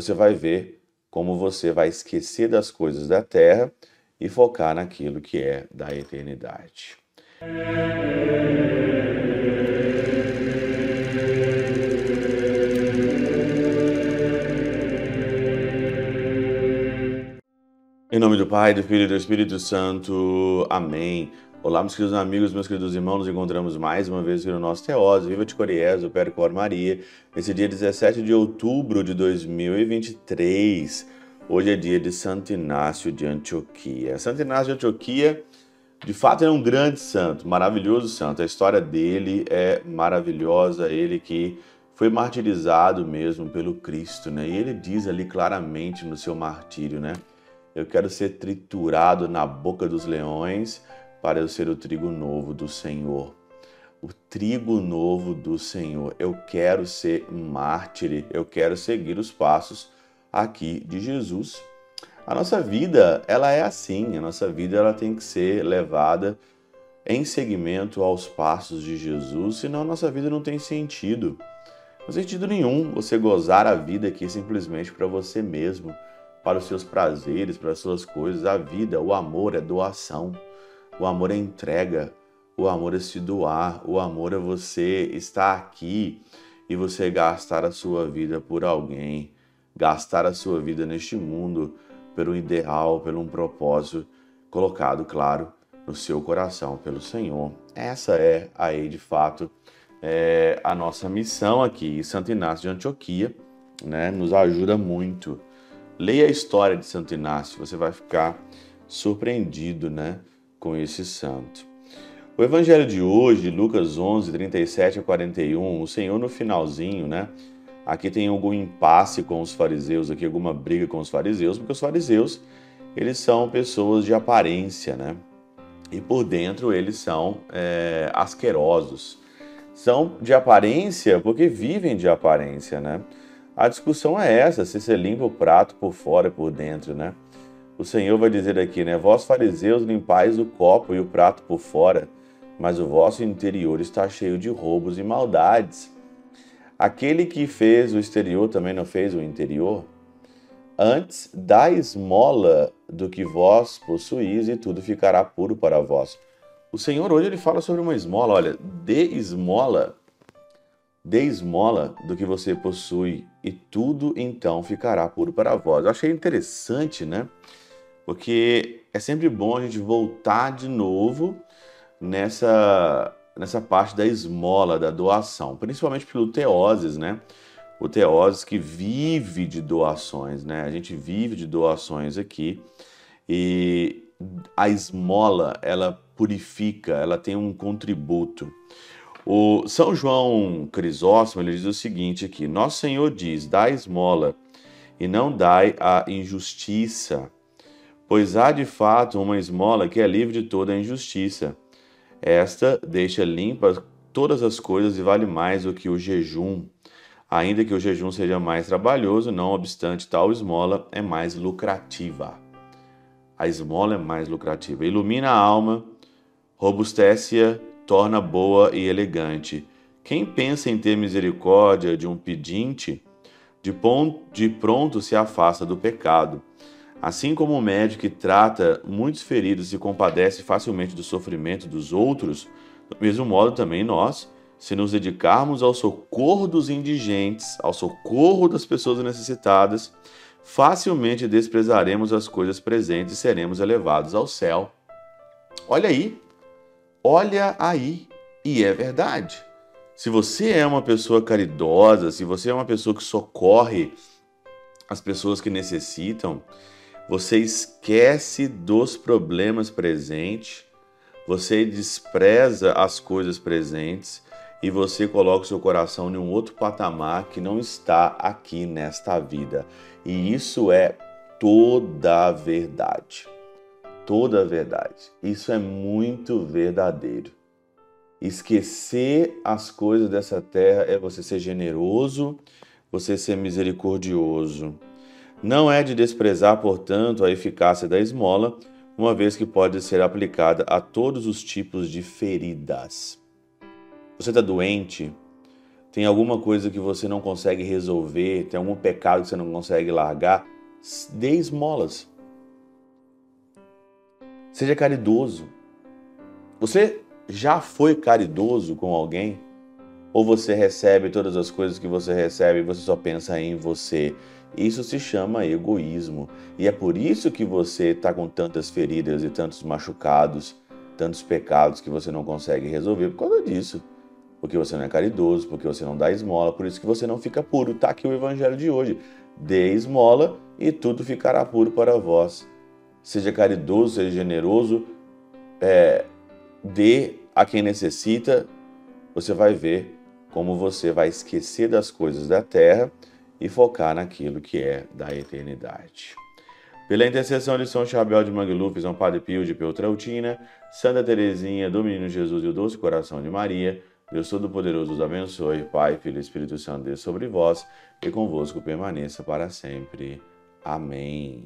você vai ver como você vai esquecer das coisas da terra e focar naquilo que é da eternidade. Em nome do Pai, do Filho e do Espírito Santo. Amém. Olá, meus queridos amigos, meus queridos irmãos, nos encontramos mais uma vez aqui no nosso Teose, Viva de Coriés, o Percor Maria, nesse dia 17 de outubro de 2023. Hoje é dia de Santo Inácio de Antioquia. Santo Inácio de Antioquia, de fato, é um grande santo, maravilhoso santo. A história dele é maravilhosa, ele que foi martirizado mesmo pelo Cristo, né? E ele diz ali claramente no seu martírio, né? Eu quero ser triturado na boca dos leões para eu ser o trigo novo do Senhor. O trigo novo do Senhor. Eu quero ser mártir, eu quero seguir os passos aqui de Jesus. A nossa vida, ela é assim, a nossa vida ela tem que ser levada em seguimento aos passos de Jesus, senão a nossa vida não tem sentido. Não tem sentido nenhum você gozar a vida aqui simplesmente para você mesmo para os seus prazeres, para as suas coisas. A vida, o amor é doação, o amor é entrega, o amor é se doar, o amor é você estar aqui e você gastar a sua vida por alguém, gastar a sua vida neste mundo pelo ideal, pelo um propósito colocado, claro, no seu coração pelo Senhor. Essa é aí de fato é, a nossa missão aqui. Santo Inácio de Antioquia né, nos ajuda muito Leia a história de Santo Inácio, você vai ficar surpreendido né, com esse santo. O evangelho de hoje, Lucas 11, 37 a 41, o Senhor no finalzinho, né? Aqui tem algum impasse com os fariseus, aqui alguma briga com os fariseus, porque os fariseus, eles são pessoas de aparência, né? E por dentro eles são é, asquerosos. São de aparência porque vivem de aparência, né? A discussão é essa, se você limpa o prato por fora e por dentro, né? O Senhor vai dizer aqui, né? Vós fariseus limpais o copo e o prato por fora, mas o vosso interior está cheio de roubos e maldades. Aquele que fez o exterior também não fez o interior? Antes, dá esmola do que vós possuís e tudo ficará puro para vós. O Senhor hoje ele fala sobre uma esmola, olha, dê esmola Dê esmola do que você possui e tudo então ficará puro para vós. Eu achei interessante, né? Porque é sempre bom a gente voltar de novo nessa, nessa parte da esmola, da doação, principalmente pelo Teoses, né? O Teoses que vive de doações, né? A gente vive de doações aqui e a esmola, ela purifica, ela tem um contributo. O São João Crisóstomo ele diz o seguinte aqui: Nosso Senhor diz: dai esmola e não dai a injustiça, pois há de fato uma esmola que é livre de toda injustiça. Esta deixa limpas todas as coisas e vale mais do que o jejum. Ainda que o jejum seja mais trabalhoso, não obstante tal esmola é mais lucrativa. A esmola é mais lucrativa. Ilumina a alma, robustece-a torna boa e elegante. Quem pensa em ter misericórdia de um pedinte, de, de pronto se afasta do pecado. Assim como o médico que trata muitos feridos e compadece facilmente do sofrimento dos outros, do mesmo modo também nós, se nos dedicarmos ao socorro dos indigentes, ao socorro das pessoas necessitadas, facilmente desprezaremos as coisas presentes e seremos elevados ao céu. Olha aí, Olha aí, e é verdade. Se você é uma pessoa caridosa, se você é uma pessoa que socorre as pessoas que necessitam, você esquece dos problemas presentes, você despreza as coisas presentes e você coloca o seu coração em um outro patamar que não está aqui nesta vida. E isso é toda a verdade toda a verdade. Isso é muito verdadeiro. Esquecer as coisas dessa terra é você ser generoso, você ser misericordioso. Não é de desprezar, portanto, a eficácia da esmola, uma vez que pode ser aplicada a todos os tipos de feridas. Você está doente? tem alguma coisa que você não consegue resolver, tem algum pecado que você não consegue largar, dê esmolas. Seja caridoso. Você já foi caridoso com alguém? Ou você recebe todas as coisas que você recebe e você só pensa em você? Isso se chama egoísmo. E é por isso que você está com tantas feridas e tantos machucados, tantos pecados que você não consegue resolver por causa disso porque você não é caridoso, porque você não dá esmola, por isso que você não fica puro. Está aqui o evangelho de hoje. Dê esmola e tudo ficará puro para vós. Seja caridoso, seja generoso, é, dê a quem necessita, você vai ver como você vai esquecer das coisas da terra e focar naquilo que é da eternidade. Pela intercessão de São Chabel de Mangluf, São Padre Pio de Peltrautina, Santa Teresinha do Menino Jesus e o Doce Coração de Maria, Deus Todo-Poderoso os abençoe, Pai, Filho e Espírito Santo, Deus sobre vós e convosco permaneça para sempre. Amém.